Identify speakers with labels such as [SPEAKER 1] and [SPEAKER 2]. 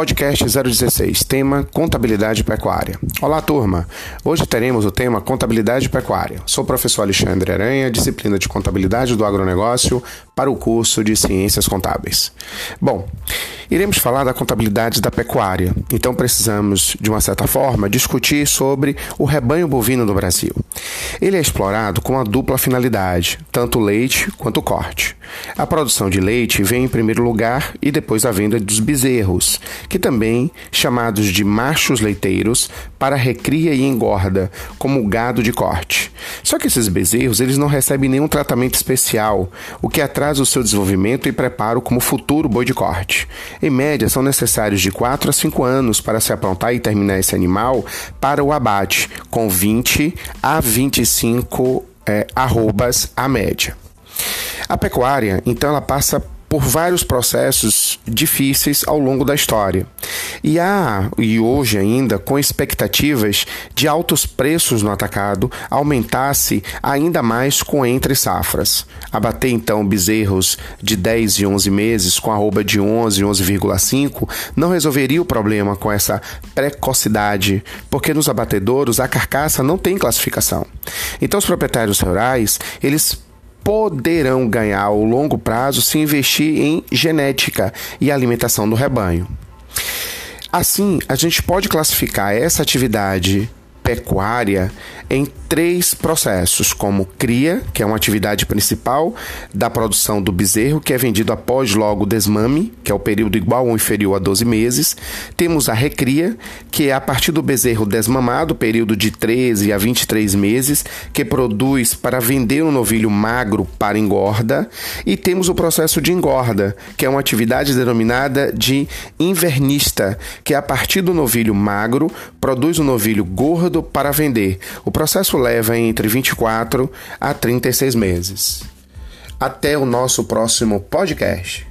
[SPEAKER 1] Podcast 016, tema Contabilidade Pecuária. Olá, turma! Hoje teremos o tema Contabilidade Pecuária. Sou o professor Alexandre Aranha, disciplina de Contabilidade do Agronegócio, para o curso de Ciências Contábeis. Bom, iremos falar da contabilidade da pecuária, então precisamos, de uma certa forma, discutir sobre o rebanho bovino no Brasil. Ele é explorado com uma dupla finalidade, tanto leite quanto corte. A produção de leite vem em primeiro lugar e depois a venda dos bezerros, que também chamados de machos leiteiros, para recria e engorda, como gado de corte. Só que esses bezerros eles não recebem nenhum tratamento especial, o que atrasa o seu desenvolvimento e preparo como futuro boi de corte. Em média, são necessários de 4 a 5 anos para se aprontar e terminar esse animal para o abate, com 20 a 25 é, arrobas a média. A pecuária, então, ela passa por vários processos difíceis ao longo da história. E há, e hoje ainda, com expectativas de altos preços no atacado, aumentasse ainda mais com entre safras. Abater então bezerros de 10 e 11 meses com arroba de 11 e 11,5 não resolveria o problema com essa precocidade, porque nos abatedouros a carcaça não tem classificação. Então os proprietários rurais, eles poderão ganhar ao longo prazo se investir em genética e alimentação do rebanho. Assim, a gente pode classificar essa atividade pecuária em três processos, como cria, que é uma atividade principal da produção do bezerro, que é vendido após logo o desmame, que é o período igual ou inferior a 12 meses. Temos a recria, que é a partir do bezerro desmamado, período de 13 a 23 meses, que produz para vender um novilho magro para engorda. E temos o processo de engorda, que é uma atividade denominada de invernista, que é a partir do novilho magro, produz um novilho gordo para vender. O processo leva entre 24 a 36 meses. Até o nosso próximo podcast.